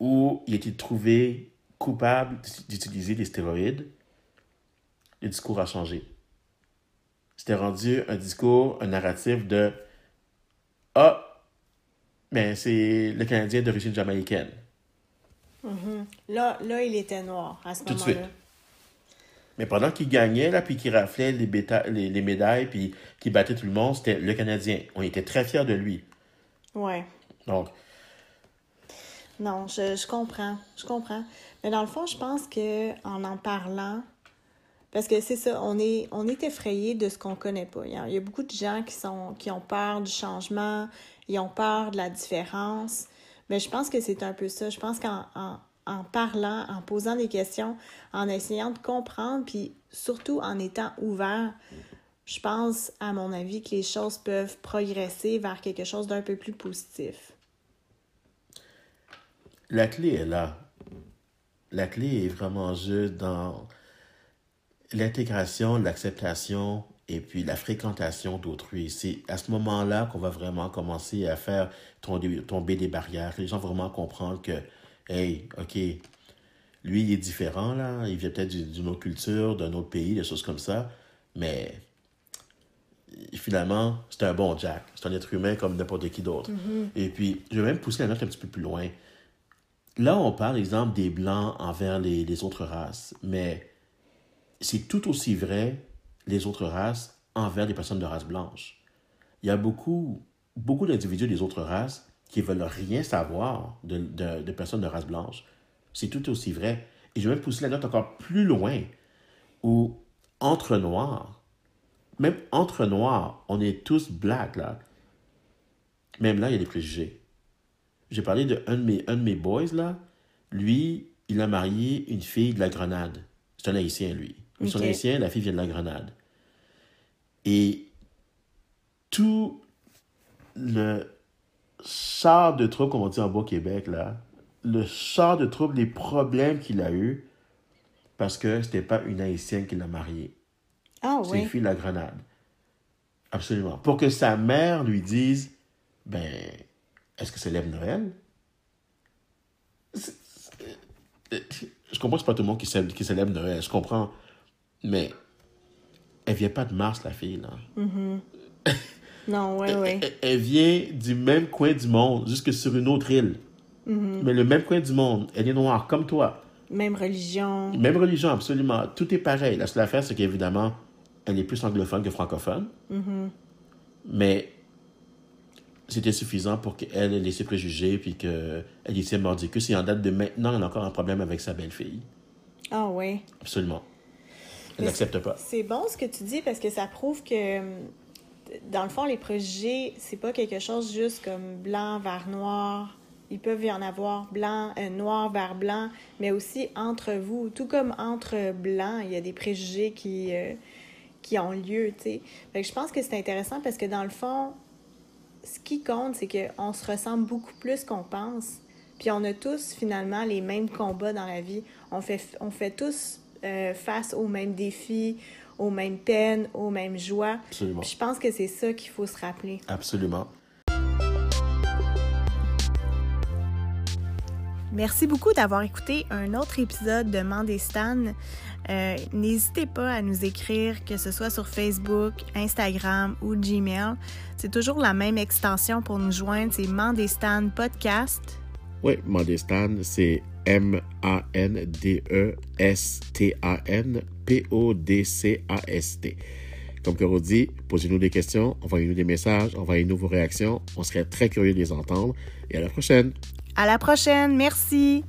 [SPEAKER 2] où il a été trouvé coupable d'utiliser des stéroïdes, le discours a changé. C'était rendu un discours, un narratif de Ah, mais c'est le Canadien d'origine jamaïcaine.
[SPEAKER 1] Mm-hmm. là, là, il était noir à ce moment-là.
[SPEAKER 2] Mais pendant qu'il gagnait, là, puis qu'il raflait les, les, les, médailles, puis qu'il battait tout le monde, c'était le Canadien. On était très fiers de lui.
[SPEAKER 1] Ouais.
[SPEAKER 2] Donc.
[SPEAKER 1] Non, je, je comprends. Je comprends. Mais dans le fond, je pense que en en parlant, parce que c'est ça, on est, on est effrayé de ce qu'on connaît pas. Il y, a, beaucoup de gens qui, sont, qui ont peur du changement, ils ont peur de la différence. Mais je pense que c'est un peu ça. Je pense qu'en en, parlant, en posant des questions, en essayant de comprendre, puis surtout en étant ouvert, je pense, à mon avis, que les choses peuvent progresser vers quelque chose d'un peu plus positif.
[SPEAKER 2] La clé est là. La clé est vraiment juste dans l'intégration, l'acceptation et puis la fréquentation d'autrui. C'est à ce moment-là qu'on va vraiment commencer à faire tomber des barrières. Les gens vont vraiment comprendre que, hey, OK, lui, il est différent, là. Il vient peut-être d'une autre culture, d'un autre pays, des choses comme ça. Mais finalement, c'est un bon Jack. C'est un être humain comme n'importe qui d'autre. Et puis, je vais même pousser la note un petit peu plus loin. Là, on parle, exemple, des Blancs envers les, les autres races, mais c'est tout aussi vrai les autres races envers les personnes de race blanche. Il y a beaucoup, beaucoup d'individus des autres races qui veulent rien savoir de, de, de personnes de race blanche. C'est tout aussi vrai. Et je vais même pousser la note encore plus loin, où entre noirs, même entre noirs, on est tous blacks, là. Même là, il y a des préjugés. J'ai parlé de un de mes, un de mes boys, là. Lui, il a marié une fille de la Grenade. C'est un haïtien, lui. Ils sont
[SPEAKER 1] Ok.
[SPEAKER 2] haïtiens, la fille vient de la Grenade. Et tout le char de trouble, comme on dit en Beau-Québec, là, le char de trouble, les problèmes qu'il a eu parce que c'était pas une haïtienne qui l'a marié.
[SPEAKER 1] Ah
[SPEAKER 2] C'est
[SPEAKER 1] oui.
[SPEAKER 2] une fille de la Grenade. Absolument. Pour que sa mère lui dise, ben, est-ce que c'est lève Noël? C'est- c'est- Je comprends que c'est pas tout le monde qui célèbre, qui célèbre Noël, je comprends. Mais elle vient pas de Mars, la fille, là.
[SPEAKER 1] Non, oui, oui.
[SPEAKER 2] Elle, elle vient du même coin du monde, jusque sur une autre île. Mais le même coin du monde. Elle est noire, comme toi.
[SPEAKER 1] Même religion.
[SPEAKER 2] Même religion, absolument. Tout est pareil. La seule affaire, c'est qu'évidemment, elle est plus anglophone que francophone. Mais c'était suffisant pour qu'elle ait laissé préjugés puis qu'elle était mordicus. Et en date de maintenant, elle a encore un problème avec sa belle-fille.
[SPEAKER 1] Ah oui.
[SPEAKER 2] Absolument. Elle n'accepte pas.
[SPEAKER 1] C'est bon ce que tu dis parce que ça prouve que, dans le fond, les préjugés, c'est pas quelque chose juste comme blanc vers noir. Il peuvent y en avoir blanc, euh, noir vers blanc, mais aussi entre vous. Tout comme entre blancs, il y a des préjugés qui, euh, qui ont lieu, tu sais. Je pense que c'est intéressant parce que dans le fond, ce qui compte, c'est qu'on se ressemble beaucoup plus qu'on pense. Puis on a tous finalement les mêmes combats dans la vie. On fait, on fait tous euh, face aux mêmes défis, aux mêmes peines, aux mêmes joies.
[SPEAKER 2] Absolument.
[SPEAKER 1] Puis je pense que c'est ça qu'il faut se rappeler.
[SPEAKER 2] Absolument.
[SPEAKER 1] Merci beaucoup d'avoir écouté un autre épisode de Mandestan. Euh, N'hésitez pas à nous écrire, que ce soit sur Facebook, Instagram ou Gmail. C'est toujours la même extension pour nous joindre, c'est Mandestan Podcast.
[SPEAKER 2] Oui, Mandestan, c'est M-A-N-D-E-S-T-A-N P-O-D-C-A-S-T. Comme Caro dit, posez-nous des questions, envoyez-nous des messages, envoyez-nous vos réactions. On serait très curieux de les entendre. Et à la prochaine!
[SPEAKER 1] À la prochaine, merci!